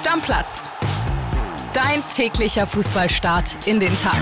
Stammplatz. Dein täglicher Fußballstart in den Tag.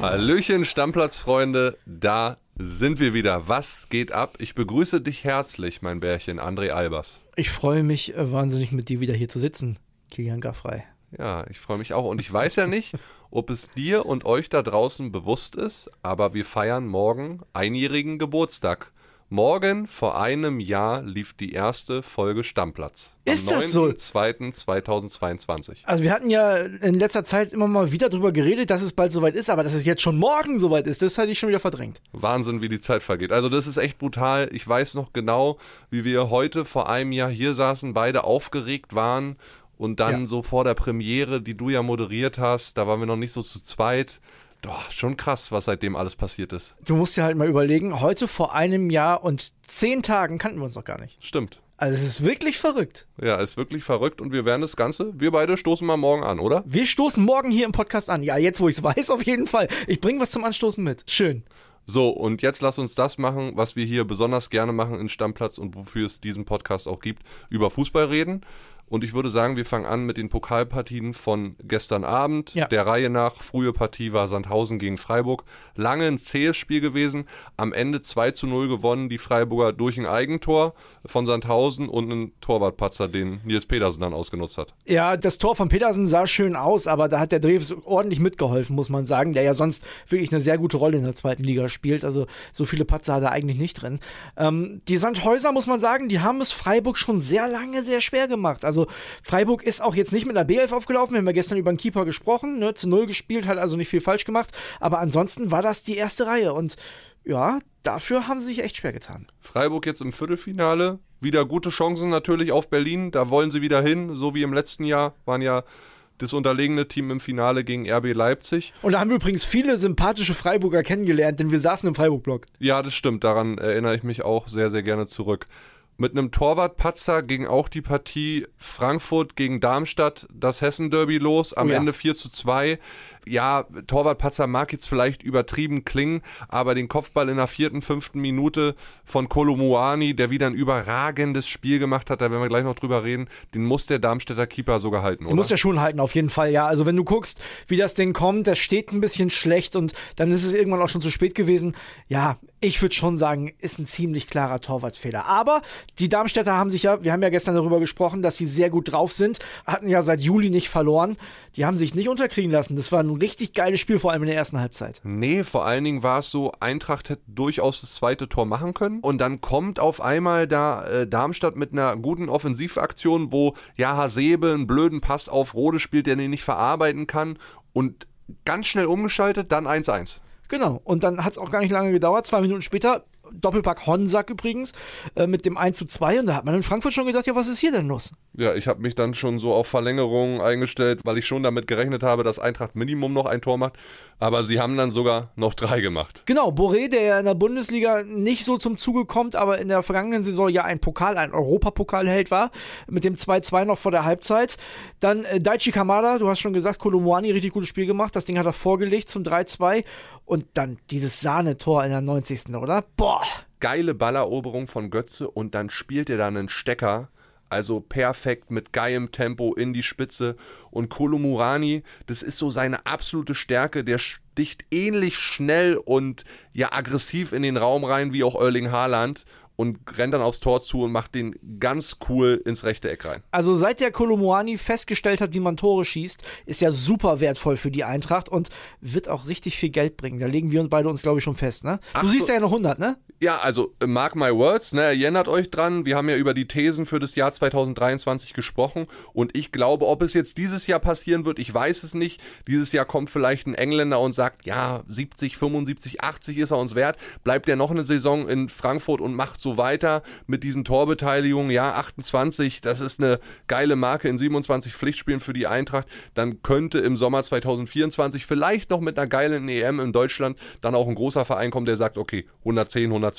Hallöchen, Stammplatzfreunde, da sind wir wieder. Was geht ab? Ich begrüße dich herzlich, mein Bärchen, André Albers. Ich freue mich äh, wahnsinnig, mit dir wieder hier zu sitzen, Kilian Gaffrey. Ja, ich freue mich auch. Und ich weiß ja nicht, ob es dir und euch da draußen bewusst ist, aber wir feiern morgen einjährigen Geburtstag. Morgen vor einem Jahr lief die erste Folge Stammplatz. Ist das so? 2.2022. Also wir hatten ja in letzter Zeit immer mal wieder darüber geredet, dass es bald soweit ist, aber dass es jetzt schon morgen soweit ist, das hatte ich schon wieder verdrängt. Wahnsinn, wie die Zeit vergeht. Also das ist echt brutal. Ich weiß noch genau, wie wir heute vor einem Jahr hier saßen, beide aufgeregt waren und dann Ja. so vor der Premiere, die du ja moderiert hast, da waren wir noch nicht so zu zweit. Doch, schon krass, was seitdem alles passiert ist. Du musst dir halt mal überlegen, heute vor einem Jahr und zehn Tagen kannten wir uns noch gar nicht. Stimmt. Also es ist wirklich verrückt. Ja, ist wirklich verrückt und wir werden das Ganze, wir beide stoßen mal morgen an, oder? Wir stoßen morgen hier im Podcast an. Ja, jetzt wo ich es weiß, auf jeden Fall. Ich bringe was zum Anstoßen mit. Schön. So, und jetzt lass uns das machen, was wir hier besonders gerne machen in Stammplatz und wofür es diesen Podcast auch gibt, über Fußball reden. Und ich würde sagen, wir fangen an mit den Pokalpartien von gestern Abend. Ja. Der Reihe nach, frühe Partie war Sandhausen gegen Freiburg. Lange ein zähes Spiel gewesen. Am Ende 2 zu 0 gewonnen, die Freiburger durch ein Eigentor von Sandhausen und einen Torwartpatzer, den Nils Pedersen dann ausgenutzt hat. Ja, das Tor von Petersen sah schön aus, aber da hat der Dreves ordentlich mitgeholfen, muss man sagen, der ja sonst wirklich eine sehr gute Rolle in der zweiten Liga spielt. Also so viele Patzer hat er eigentlich nicht drin. Ähm, die Sandhäuser, muss man sagen, die haben es Freiburg schon sehr lange sehr schwer gemacht. Also Freiburg ist auch jetzt nicht mit einer B11 aufgelaufen. Wir haben ja gestern über den Keeper gesprochen, ne? zu Null gespielt, hat also nicht viel falsch gemacht. Aber ansonsten war das die erste Reihe und ja, dafür haben sie sich echt schwer getan. Freiburg jetzt im Viertelfinale. Wieder gute Chancen natürlich auf Berlin. Da wollen sie wieder hin. So wie im letzten Jahr waren ja das unterlegene Team im Finale gegen RB Leipzig. Und da haben wir übrigens viele sympathische Freiburger kennengelernt, denn wir saßen im Freiburg-Block. Ja, das stimmt. Daran erinnere ich mich auch sehr, sehr gerne zurück. Mit einem Torwartpatzer ging auch die Partie Frankfurt gegen Darmstadt, das Hessen-Derby los. Am Oh ja. Ende 4 zu 2. Ja, Torwartpatzer mag jetzt vielleicht übertrieben klingen, aber den Kopfball in der vierten, fünften Minute von Kolomuani, der wieder ein überragendes Spiel gemacht hat, da werden wir gleich noch drüber reden, den muss der Darmstädter Keeper sogar halten, Du oder? musst ja schon halten, auf jeden Fall, ja. Also wenn du guckst, wie das Ding kommt, das steht ein bisschen schlecht und dann ist es irgendwann auch schon zu spät gewesen. Ja, ich würde schon sagen, ist ein ziemlich klarer Torwartfehler. Aber die Darmstädter haben sich ja, wir haben ja gestern darüber gesprochen, dass sie sehr gut drauf sind, hatten ja seit Juli nicht verloren. Die haben sich nicht unterkriegen lassen. Das war ein richtig geiles Spiel, vor allem in der ersten Halbzeit. Nee, vor allen Dingen war es so, Eintracht hätte durchaus das zweite Tor machen können. Und dann kommt auf einmal da äh, Darmstadt mit einer guten Offensivaktion, wo ja Hasebe einen blöden Pass auf Rode spielt, der den nicht verarbeiten kann. Und ganz schnell umgeschaltet, dann 1-1. Genau. Und dann hat es auch gar nicht lange gedauert. Zwei Minuten später, Doppelpack Honsack übrigens, äh, mit dem 1 zu 2. Und da hat man in Frankfurt schon gedacht, ja, was ist hier denn los? Ja, ich habe mich dann schon so auf Verlängerung eingestellt, weil ich schon damit gerechnet habe, dass Eintracht Minimum noch ein Tor macht. Aber sie haben dann sogar noch drei gemacht. Genau, Boré, der ja in der Bundesliga nicht so zum Zuge kommt, aber in der vergangenen Saison ja ein Pokal, ein Europapokalheld war, mit dem 2-2 noch vor der Halbzeit. Dann äh, Daichi Kamada, du hast schon gesagt, Kolomoani, richtig gutes Spiel gemacht, das Ding hat er vorgelegt zum 3-2 und dann dieses Sahnetor in der 90. oder? Boah! geile Balleroberung von Götze und dann spielt er da einen Stecker. Also perfekt mit geilem Tempo in die Spitze. Und Kolomurani, das ist so seine absolute Stärke. Der sticht ähnlich schnell und ja aggressiv in den Raum rein wie auch Erling Haaland und rennt dann aufs Tor zu und macht den ganz cool ins rechte Eck rein. Also seit der Kolomoani festgestellt hat, wie man Tore schießt, ist ja super wertvoll für die Eintracht und wird auch richtig viel Geld bringen. Da legen wir uns beide uns, glaube ich, schon fest, ne? Du Ach siehst ja noch 100, ne? Ja, also äh, mark my words, ne, erinnert euch dran, wir haben ja über die Thesen für das Jahr 2023 gesprochen. Und ich glaube, ob es jetzt dieses Jahr passieren wird, ich weiß es nicht. Dieses Jahr kommt vielleicht ein Engländer und sagt, ja, 70, 75, 80 ist er uns wert, bleibt er noch eine Saison in Frankfurt und macht so weiter mit diesen Torbeteiligungen, ja, 28, das ist eine geile Marke in 27 Pflichtspielen für die Eintracht, dann könnte im Sommer 2024 vielleicht noch mit einer geilen EM in Deutschland dann auch ein großer Verein kommen, der sagt, okay, 110, 120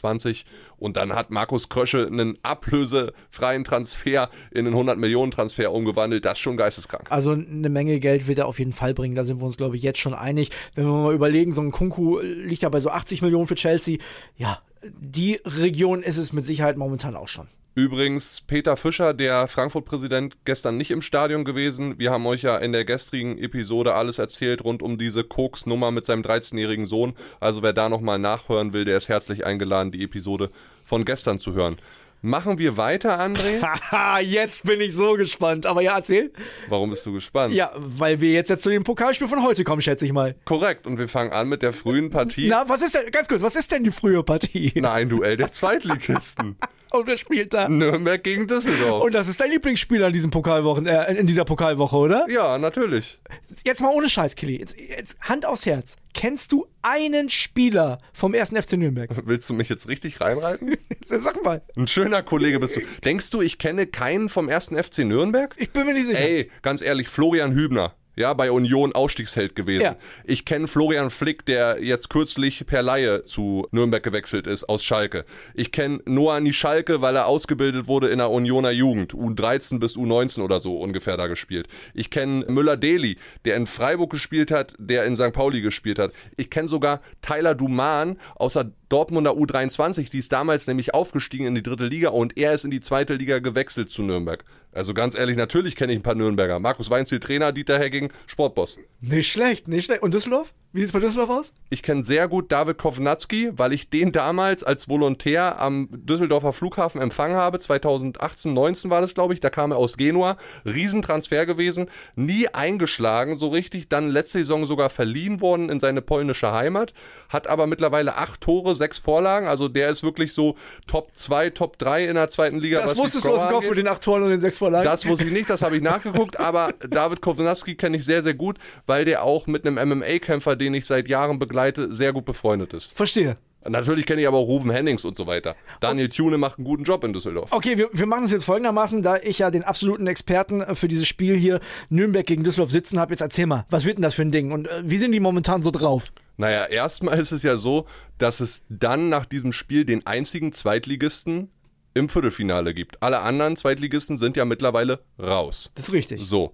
und dann hat Markus Krösche einen ablösefreien Transfer in einen 100 Millionen Transfer umgewandelt, das ist schon geisteskrank. Also eine Menge Geld wird er auf jeden Fall bringen, da sind wir uns, glaube ich, jetzt schon einig. Wenn wir mal überlegen, so ein Kunku liegt ja bei so 80 Millionen für Chelsea. Ja, die Region ist es mit Sicherheit momentan auch schon. Übrigens, Peter Fischer, der Frankfurt-Präsident, gestern nicht im Stadion gewesen. Wir haben euch ja in der gestrigen Episode alles erzählt rund um diese Koks-Nummer mit seinem 13-jährigen Sohn. Also wer da nochmal nachhören will, der ist herzlich eingeladen, die Episode von gestern zu hören. Machen wir weiter, André? Haha, jetzt bin ich so gespannt. Aber ja, erzähl. Warum bist du gespannt? Ja, weil wir jetzt, jetzt zu dem Pokalspiel von heute kommen, schätze ich mal. Korrekt. Und wir fangen an mit der frühen Partie. Na, was ist denn, ganz kurz, was ist denn die frühe Partie? Na, ein Duell der Zweitligisten. Und wer spielt da? Nürnberg gegen Düsseldorf. Und das ist dein Lieblingsspieler in diesem Pokalwochen, äh, in dieser Pokalwoche, oder? ja, natürlich. Jetzt mal ohne Scheiß, Killy. Jetzt, jetzt Hand aufs Herz. Kennst du einen Spieler vom 1. FC Nürnberg? Willst du mich jetzt richtig reinreiten? Jetzt sag mal. Ein schöner Kollege bist du. Denkst du, ich kenne keinen vom ersten FC Nürnberg? Ich bin mir nicht sicher. Ey, ganz ehrlich, Florian Hübner. Ja, bei Union Ausstiegsheld gewesen. Ja. Ich kenne Florian Flick, der jetzt kürzlich per Laie zu Nürnberg gewechselt ist aus Schalke. Ich kenne Noah Nischalke, weil er ausgebildet wurde in der Unioner Jugend. U13 bis U19 oder so ungefähr da gespielt. Ich kenne Müller-Deli, der in Freiburg gespielt hat, der in St. Pauli gespielt hat. Ich kenne sogar Tyler Duman aus der Dortmunder U23, die ist damals nämlich aufgestiegen in die dritte Liga und er ist in die zweite Liga gewechselt zu Nürnberg. Also ganz ehrlich, natürlich kenne ich ein paar Nürnberger. Markus Weinziel, Trainer, Dieter Hegging, Sportboss. Nicht schlecht, nicht schlecht. Und Düsseldorf? Wie sieht es bei Düsseldorf aus? Ich kenne sehr gut David Kovnatski, weil ich den damals als Volontär am Düsseldorfer Flughafen empfangen habe. 2018, 19 war das, glaube ich. Da kam er aus Genua. Riesentransfer gewesen. Nie eingeschlagen, so richtig. Dann letzte Saison sogar verliehen worden in seine polnische Heimat. Hat aber mittlerweile acht Tore, sechs Vorlagen. Also der ist wirklich so Top 2, Top 3 in der zweiten Liga. Das wusstest du aus dem Kopf mit den acht Toren und den sechs Vorlagen? Das wusste ich nicht, das habe ich nachgeguckt, aber David Kovnatski kenne ich sehr, sehr gut, weil der auch mit einem MMA-Kämpfer, den ich seit Jahren begleite, sehr gut befreundet ist. Verstehe. Natürlich kenne ich aber auch Ruven Hennings und so weiter. Daniel Thune macht einen guten Job in Düsseldorf. Okay, wir, wir machen es jetzt folgendermaßen, da ich ja den absoluten Experten äh, für dieses Spiel hier Nürnberg gegen Düsseldorf sitzen habe. Jetzt erzähl mal, was wird denn das für ein Ding und äh, wie sind die momentan so drauf? Naja, erstmal ist es ja so, dass es dann nach diesem Spiel den einzigen Zweitligisten im Viertelfinale gibt. Alle anderen Zweitligisten sind ja mittlerweile raus. Das ist richtig. So.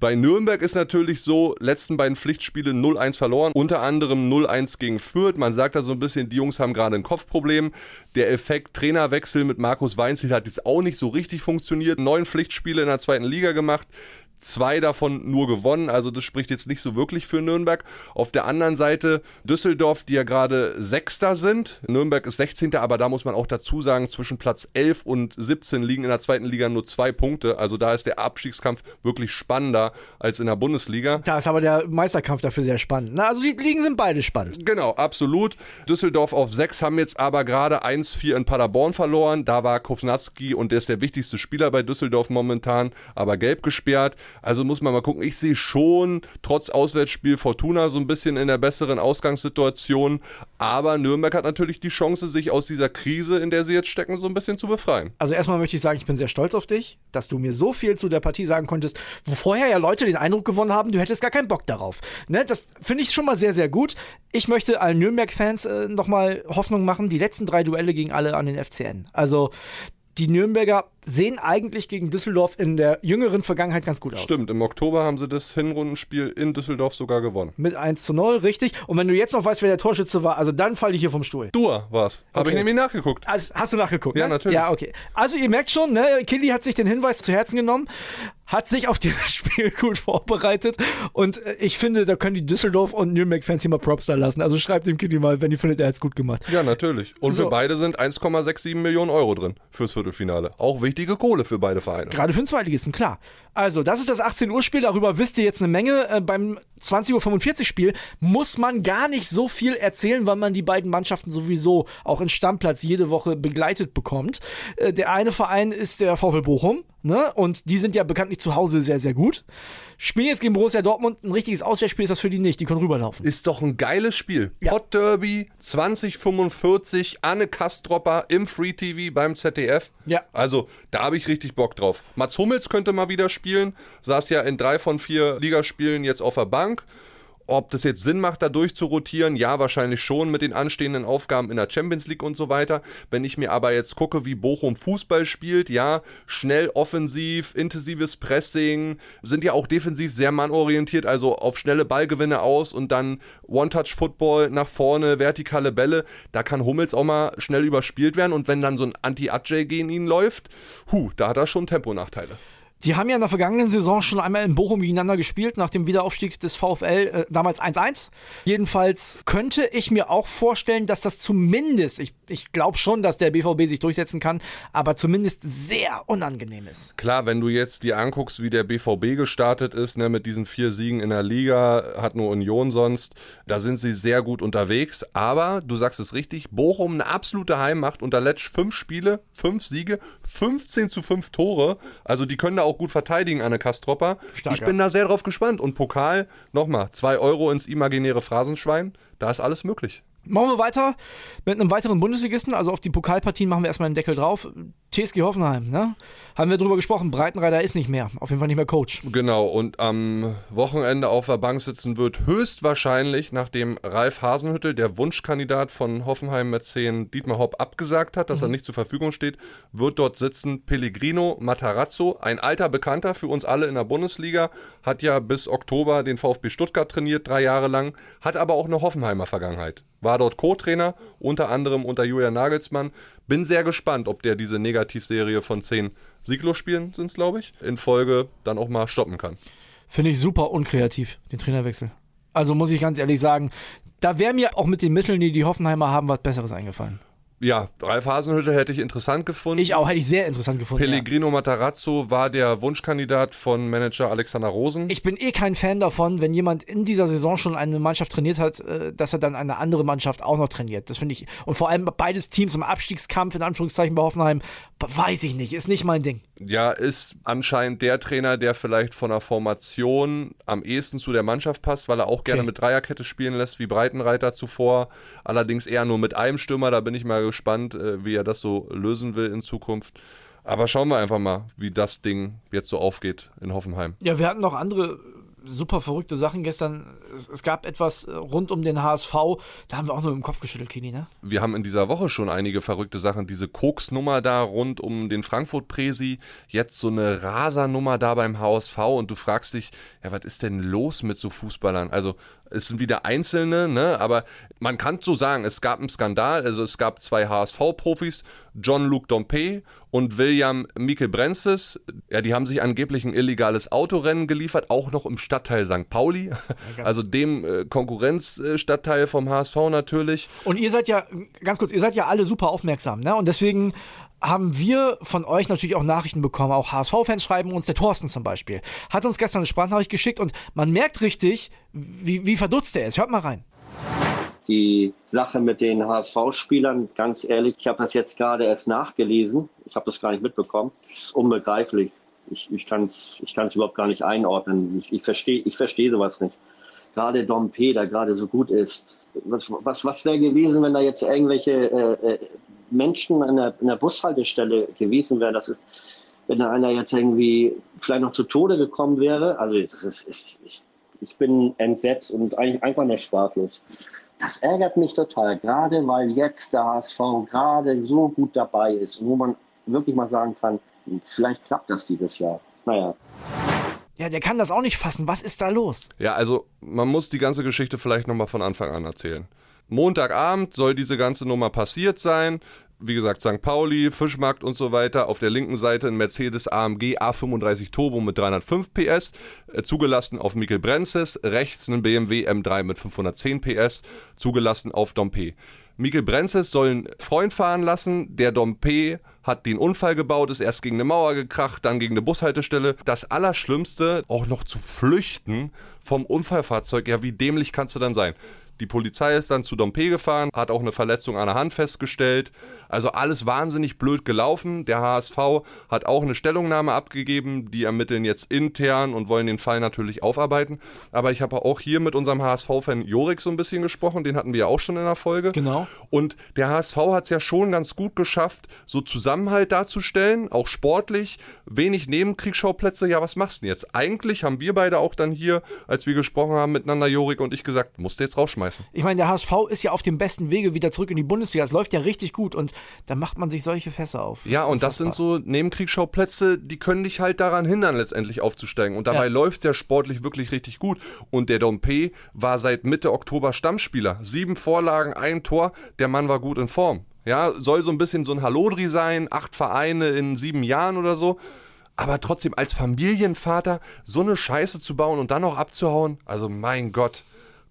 Bei Nürnberg ist natürlich so, letzten beiden Pflichtspiele 0-1 verloren, unter anderem 0-1 gegen Fürth. Man sagt da so ein bisschen, die Jungs haben gerade ein Kopfproblem. Der Effekt Trainerwechsel mit Markus Weinziel hat jetzt auch nicht so richtig funktioniert. Neun Pflichtspiele in der zweiten Liga gemacht. Zwei davon nur gewonnen, also das spricht jetzt nicht so wirklich für Nürnberg. Auf der anderen Seite Düsseldorf, die ja gerade Sechster sind. Nürnberg ist 16. Aber da muss man auch dazu sagen, zwischen Platz 11 und 17 liegen in der zweiten Liga nur zwei Punkte. Also da ist der Abstiegskampf wirklich spannender als in der Bundesliga. Da ist aber der Meisterkampf dafür sehr spannend. Na, also die Ligen sind beide spannend. Genau, absolut. Düsseldorf auf 6 haben jetzt aber gerade 1-4 in Paderborn verloren. Da war Kovnatski und der ist der wichtigste Spieler bei Düsseldorf momentan, aber gelb gesperrt. Also muss man mal gucken. Ich sehe schon trotz Auswärtsspiel Fortuna so ein bisschen in der besseren Ausgangssituation. Aber Nürnberg hat natürlich die Chance, sich aus dieser Krise, in der sie jetzt stecken, so ein bisschen zu befreien. Also erstmal möchte ich sagen, ich bin sehr stolz auf dich, dass du mir so viel zu der Partie sagen konntest, wo vorher ja Leute den Eindruck gewonnen haben, du hättest gar keinen Bock darauf. Ne? Das finde ich schon mal sehr, sehr gut. Ich möchte allen Nürnberg-Fans äh, nochmal Hoffnung machen. Die letzten drei Duelle gingen alle an den FCN. Also die Nürnberger sehen eigentlich gegen Düsseldorf in der jüngeren Vergangenheit ganz gut aus. Stimmt, im Oktober haben sie das Hinrundenspiel in Düsseldorf sogar gewonnen. Mit 1 zu 0, richtig. Und wenn du jetzt noch weißt, wer der Torschütze war, also dann falle ich hier vom Stuhl. Dua war's. Habe Okay. ich nämlich nachgeguckt. Also, hast du nachgeguckt? Ja, ne? natürlich. Ja, okay. Also ihr merkt schon, ne, Killy hat sich den Hinweis zu Herzen genommen, hat sich auf dieses Spiel gut vorbereitet und äh, ich finde, da können die Düsseldorf und Nürnberg-Fans hier mal Props da lassen. Also schreibt dem Killy mal, wenn ihr findet, er hat's gut gemacht. Ja, natürlich. Und So. für beide sind 1,67 Millionen Euro drin fürs Viertelfinale. Auch wichtige Kohle für beide Vereine. Gerade für den Zweitligisten, klar. Also, das ist das 18 Uhr Spiel, darüber wisst ihr jetzt eine Menge. Äh, beim 20.45 Uhr Spiel muss man gar nicht so viel erzählen, weil man die beiden Mannschaften sowieso auch in Stammplatz jede Woche begleitet bekommt. Äh, der eine Verein ist der VfL Bochum, ne? Und die sind ja bekanntlich zu Hause sehr, sehr gut. Spielen jetzt gegen Borussia Dortmund, ein richtiges Auswärtsspiel ist das für die nicht, die können rüberlaufen. Ist doch ein geiles Spiel. Ja. Pot Derby 2045, Anne Kastropper im Free TV beim ZDF. Ja. Also, da habe ich richtig Bock drauf. Mats Hummels könnte mal wieder spielen. Saß ja in drei von vier Ligaspielen jetzt auf der Bank. Ob das jetzt Sinn macht, da durchzurotieren, ja, wahrscheinlich schon mit den anstehenden Aufgaben in der Champions League und so weiter. Wenn ich mir aber jetzt gucke, wie Bochum Fußball spielt, ja, schnell offensiv, intensives Pressing, sind ja auch defensiv sehr mannorientiert, also auf schnelle Ballgewinne aus und dann One-Touch-Football nach vorne, vertikale Bälle. Da kann Hummels auch mal schnell überspielt werden und wenn dann so ein Anti-Adjay gegen ihn läuft, hu, da hat er schon Temponachteile. Sie haben ja in der vergangenen Saison schon einmal in Bochum gegeneinander gespielt, nach dem Wiederaufstieg des VfL, äh, damals 1-1. Jedenfalls könnte ich mir auch vorstellen, dass das zumindest, ich, ich glaube schon, dass der BVB sich durchsetzen kann, aber zumindest sehr unangenehm ist. Klar, wenn du jetzt dir anguckst, wie der BVB gestartet ist, ne, mit diesen vier Siegen in der Liga, hat nur Union sonst, da sind sie sehr gut unterwegs. Aber du sagst es richtig, Bochum eine absolute Heimmacht, unter Letsch fünf Spiele, fünf Siege, 15 zu fünf Tore. Also die können da auch gut verteidigen, Anne Kastropper. Stark, ich bin da sehr drauf gespannt. Und Pokal, nochmal, zwei Euro ins imaginäre Phrasenschwein, da ist alles möglich. Machen wir weiter mit einem weiteren Bundesligisten. Also auf die Pokalpartien machen wir erstmal einen Deckel drauf. TSG Hoffenheim, ne? Haben wir drüber gesprochen. Breitenreiter ist nicht mehr. Auf jeden Fall nicht mehr Coach. Genau. Und am Wochenende auf der Bank sitzen wird höchstwahrscheinlich, nachdem Ralf Hasenhüttel, der Wunschkandidat von Hoffenheim-Mäzen Dietmar Hopp, abgesagt hat, dass mhm. er nicht zur Verfügung steht, wird dort sitzen Pellegrino Matarazzo, ein alter Bekannter für uns alle in der Bundesliga, hat ja bis Oktober den VfB Stuttgart trainiert, drei Jahre lang, hat aber auch eine Hoffenheimer Vergangenheit war dort Co-Trainer, unter anderem unter Julian Nagelsmann. Bin sehr gespannt, ob der diese Negativserie von zehn Sieglos-Spielen, sind es glaube ich, in Folge dann auch mal stoppen kann. Finde ich super unkreativ, den Trainerwechsel. Also muss ich ganz ehrlich sagen, da wäre mir auch mit den Mitteln, die die Hoffenheimer haben, was Besseres eingefallen. Ja, Ralf Hasenhütte hätte ich interessant gefunden. Ich auch, hätte ich sehr interessant gefunden. Pellegrino ja. Matarazzo war der Wunschkandidat von Manager Alexander Rosen. Ich bin eh kein Fan davon, wenn jemand in dieser Saison schon eine Mannschaft trainiert hat, äh, dass er dann eine andere Mannschaft auch noch trainiert. Das finde ich. Und vor allem beides Teams im Abstiegskampf, in Anführungszeichen bei Hoffenheim, weiß ich nicht, ist nicht mein Ding. Ja, ist anscheinend der Trainer, der vielleicht von der Formation am ehesten zu der Mannschaft passt, weil er auch okay. gerne mit Dreierkette spielen lässt, wie Breitenreiter zuvor. Allerdings eher nur mit einem Stürmer, da bin ich mal gespannt, äh, wie er das so lösen will in Zukunft. Aber schauen wir einfach mal, wie das Ding jetzt so aufgeht in Hoffenheim. Ja, wir hatten noch andere super verrückte Sachen gestern. Es, es, gab etwas äh, rund um den HSV, da haben wir auch nur im Kopf geschüttelt, Kini, ne? Wir haben in dieser Woche schon einige verrückte Sachen. Diese Koks-Nummer da rund um den Frankfurt-Presi, jetzt so eine Rasernummer da beim HSV und du fragst dich, ja, was ist denn los mit so Fußballern? Also es sind wieder Einzelne, ne? aber man kann so sagen, es gab einen Skandal, also es gab zwei HSV-Profis, John-Luc Dompe und William Mikkel Brenzes, ja, die haben sich angeblich ein illegales Autorennen geliefert, auch noch im Stadtteil St. Pauli, also dem äh, Konkurrenzstadtteil vom HSV natürlich. Und ihr seid ja, ganz kurz, ihr seid ja alle super aufmerksam, ne? und deswegen haben wir von euch natürlich auch Nachrichten bekommen. Auch HSV-Fans schreiben uns, der Thorsten zum Beispiel, hat uns gestern eine Sprachnachricht geschickt und man merkt richtig, wie, wie verdutzt er ist. Hört mal rein. Die Sache mit den HSV-Spielern, ganz ehrlich, ich habe das jetzt gerade erst nachgelesen. Ich habe das gar nicht mitbekommen. ist unbegreiflich. Ich, ich kann es ich kann's überhaupt gar nicht einordnen. Ich, ich verstehe ich versteh sowas nicht. Gerade Dom P., der gerade so gut ist. Was, was, was wäre gewesen, wenn da jetzt irgendwelche äh, äh Menschen an der, an der Bushaltestelle gewesen wären, das ist, wenn da einer jetzt irgendwie vielleicht noch zu Tode gekommen wäre, also das ist, ist, ich, ich bin entsetzt und eigentlich einfach nur sprachlos. Das ärgert mich total, gerade weil jetzt der HSV gerade so gut dabei ist und wo man wirklich mal sagen kann, vielleicht klappt das dieses Jahr. Naja. Ja, der kann das auch nicht fassen. Was ist da los? Ja, also man muss die ganze Geschichte vielleicht nochmal von Anfang an erzählen. Montagabend soll diese ganze Nummer passiert sein. Wie gesagt, St. Pauli, Fischmarkt und so weiter. Auf der linken Seite ein Mercedes AMG A35 Turbo mit 305 PS, äh, zugelassen auf Mikkel Brenzes. Rechts ein BMW M3 mit 510 PS, zugelassen auf Dompe. Mikkel Brenzes soll einen Freund fahren lassen. Der Dompe hat den Unfall gebaut, ist erst gegen eine Mauer gekracht, dann gegen eine Bushaltestelle. Das Allerschlimmste, auch noch zu flüchten vom Unfallfahrzeug. Ja, wie dämlich kannst du dann sein? Die Polizei ist dann zu Dompe gefahren, hat auch eine Verletzung an der Hand festgestellt. Also alles wahnsinnig blöd gelaufen. Der HSV hat auch eine Stellungnahme abgegeben. Die ermitteln jetzt intern und wollen den Fall natürlich aufarbeiten. Aber ich habe auch hier mit unserem HSV-Fan Jorik so ein bisschen gesprochen. Den hatten wir ja auch schon in der Folge. Genau. Und der HSV hat es ja schon ganz gut geschafft, so Zusammenhalt darzustellen, auch sportlich. Wenig Nebenkriegsschauplätze. Ja, was machst du denn jetzt? Eigentlich haben wir beide auch dann hier, als wir gesprochen haben miteinander, Jorik und ich gesagt, musst du jetzt rausschmeißen. Ich meine, der HSV ist ja auf dem besten Wege wieder zurück in die Bundesliga. Es läuft ja richtig gut und da macht man sich solche Fässer auf. Ja, und das sind so Nebenkriegsschauplätze, die können dich halt daran hindern, letztendlich aufzusteigen. Und dabei Ja. läuft es ja sportlich wirklich richtig gut. Und der Dompe war seit Mitte Oktober Stammspieler. Sieben Vorlagen, ein Tor. Der Mann war gut in Form. Ja, soll so ein bisschen so ein Hallodri sein, acht Vereine in sieben Jahren oder so. Aber trotzdem, als Familienvater so eine Scheiße zu bauen und dann noch abzuhauen, also mein Gott.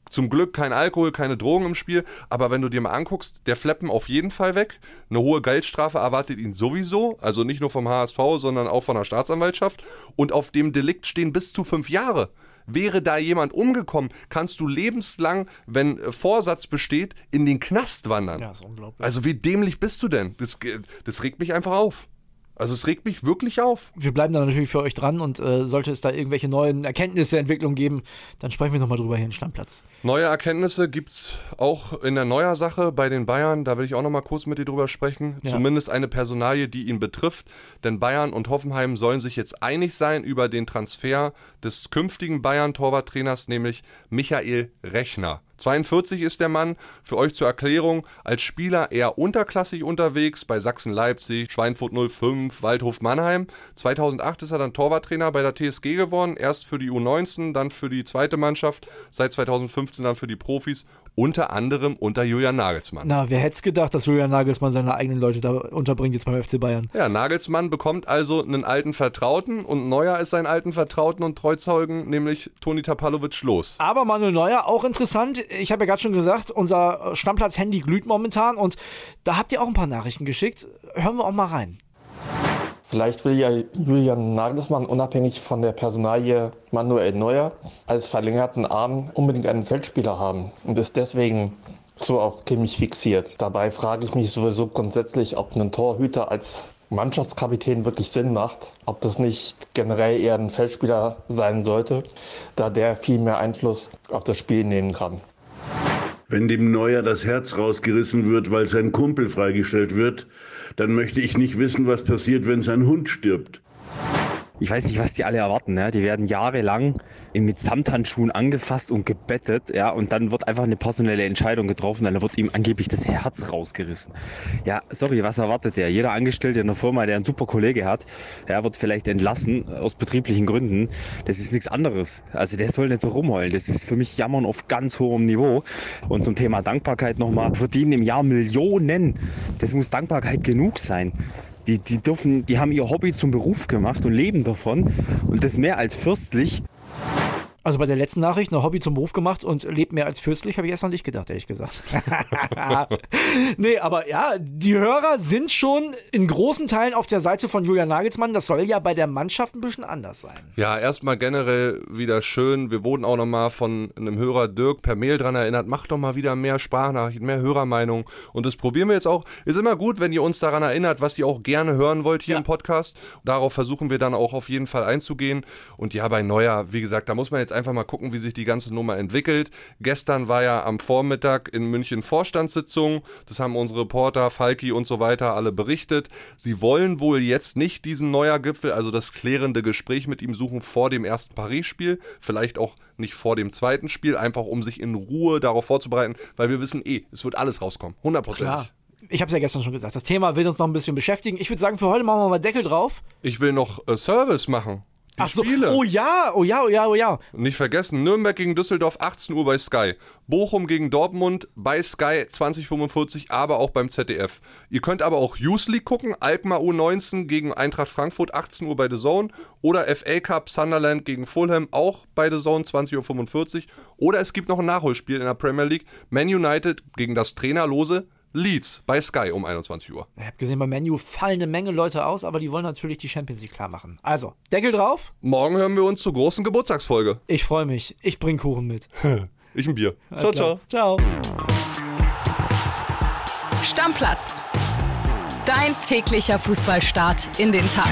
Zum Glück kein Alkohol, keine Drogen im Spiel, aber wenn du dir mal anguckst, der Fleppen auf jeden Fall weg. Eine hohe Geldstrafe erwartet ihn sowieso, also nicht nur vom HSV, sondern auch von der Staatsanwaltschaft. Und auf dem Delikt stehen bis zu fünf Jahre. Wäre da jemand umgekommen, kannst du lebenslang, wenn äh, Vorsatz besteht, in den Knast wandern. Ja, ist unglaublich. Also wie dämlich bist du denn? Das, das regt mich einfach auf. Also es regt mich wirklich auf. Wir bleiben da natürlich für euch dran und äh, sollte es da irgendwelche neuen Erkenntnisse, Entwicklungen geben, dann sprechen wir nochmal drüber hier in Stammplatz. Neue Erkenntnisse gibt es auch in der Neuer-Sache bei den Bayern. Da will ich auch noch mal kurz mit dir drüber sprechen. Ja. Zumindest eine Personalie, die ihn betrifft. Denn Bayern und Hoffenheim sollen sich jetzt einig sein über den Transfer des künftigen Bayern-Torwarttrainers, nämlich Michael Rechner. 42 ist der Mann. Für euch zur Erklärung, als Spieler eher unterklassig unterwegs bei Sachsen-Leipzig, Schweinfurt 05, Waldhof Mannheim. 2008 ist er dann Torwarttrainer bei der TSG geworden. Erst für die U19, dann für die zweite Mannschaft. Seit 2015 dann für die Profis. Unter anderem unter Julian Nagelsmann. Na, wer hätte es gedacht, dass Julian Nagelsmann seine eigenen Leute da unterbringt jetzt beim FC Bayern? Ja, Nagelsmann bekommt also einen alten Vertrauten und Neuer ist seinen alten Vertrauten und Treuzeugen, nämlich Toni Tapalovic, los. Aber Manuel Neuer, auch interessant. Ich habe ja gerade schon gesagt, unser Stammplatz-Handy glüht momentan und da habt ihr auch ein paar Nachrichten geschickt. Hören wir auch mal rein. Vielleicht will ja Julian Nagelsmann unabhängig von der Personalie Manuel Neuer als verlängerten Arm unbedingt einen Feldspieler haben und ist deswegen so auf Kimmich fixiert. Dabei frage ich mich sowieso grundsätzlich, ob ein Torhüter als Mannschaftskapitän wirklich Sinn macht, ob das nicht generell eher ein Feldspieler sein sollte, da der viel mehr Einfluss auf das Spiel nehmen kann. Wenn dem Neuer das Herz rausgerissen wird, weil sein Kumpel freigestellt wird, dann möchte ich nicht wissen, was passiert, wenn sein Hund stirbt. Ich weiß nicht, was die alle erwarten. Ne? Die werden jahrelang mit Samthandschuhen angefasst und gebettet, ja, und dann wird einfach eine personelle Entscheidung getroffen, dann wird ihm angeblich das Herz rausgerissen. Ja, sorry, was erwartet der? Jeder Angestellte in einer Firma, der einen super Kollege hat, der wird vielleicht entlassen aus betrieblichen Gründen. Das ist nichts anderes. Also der soll nicht so rumheulen. Das ist für mich Jammern auf ganz hohem Niveau. Und zum Thema Dankbarkeit nochmal, verdienen im Jahr Millionen. Das muss Dankbarkeit genug sein. Die, die dürfen, die haben ihr Hobby zum Beruf gemacht und leben davon und das mehr als fürstlich. Also bei der letzten Nachricht ein Hobby zum Beruf gemacht und lebt mehr als fürstlich, habe ich erst noch nicht gedacht, ehrlich gesagt. nee, aber ja, die Hörer sind schon in großen Teilen auf der Seite von Julian Nagelsmann. Das soll ja bei der Mannschaft ein bisschen anders sein. Ja, erstmal generell wieder schön. Wir wurden auch nochmal von einem Hörer Dirk per Mail dran erinnert. Macht doch mal wieder mehr Sprachnachrichten, mehr Hörermeinung. Und das probieren wir jetzt auch. Ist immer gut, wenn ihr uns daran erinnert, was ihr auch gerne hören wollt hier Ja. im Podcast. Darauf versuchen wir dann auch auf jeden Fall einzugehen. Und ja, bei Neuer, wie gesagt, da muss man jetzt einfach mal gucken, wie sich die ganze Nummer entwickelt. Gestern war ja am Vormittag in München Vorstandssitzung. Das haben unsere Reporter, Falki und so weiter alle berichtet. Sie wollen wohl jetzt nicht diesen neuer Gipfel, also das klärende Gespräch mit ihm suchen vor dem ersten Paris-Spiel. Vielleicht auch nicht vor dem zweiten Spiel, einfach um sich in Ruhe darauf vorzubereiten, weil wir wissen eh, es wird alles rauskommen. Hundertprozentig. Ich habe es ja gestern schon gesagt. Das Thema wird uns noch ein bisschen beschäftigen. Ich würde sagen, für heute machen wir mal Deckel drauf. Ich will noch äh, Service machen. Die Ach so. Spiele. Oh ja, oh ja, oh ja, oh ja. Nicht vergessen, Nürnberg gegen Düsseldorf 18 Uhr bei Sky. Bochum gegen Dortmund bei Sky 2045, aber auch beim ZDF. Ihr könnt aber auch Youth League gucken, Alkmaar U19 gegen Eintracht Frankfurt 18 Uhr bei The Zone oder FA Cup Sunderland gegen Fulham auch bei The Zone 20.45 Uhr. Oder es gibt noch ein Nachholspiel in der Premier League, Man United gegen das trainerlose Leeds bei Sky um 21 Uhr. Ich habe gesehen, beim Menu fallen eine Menge Leute aus, aber die wollen natürlich die Champions League klar machen. Also, Deckel drauf. Morgen hören wir uns zur großen Geburtstagsfolge. Ich freue mich. Ich bring Kuchen mit. Ich ein Bier. Alles ciao, klar. ciao. Ciao. Stammplatz. Dein täglicher Fußballstart in den Tag.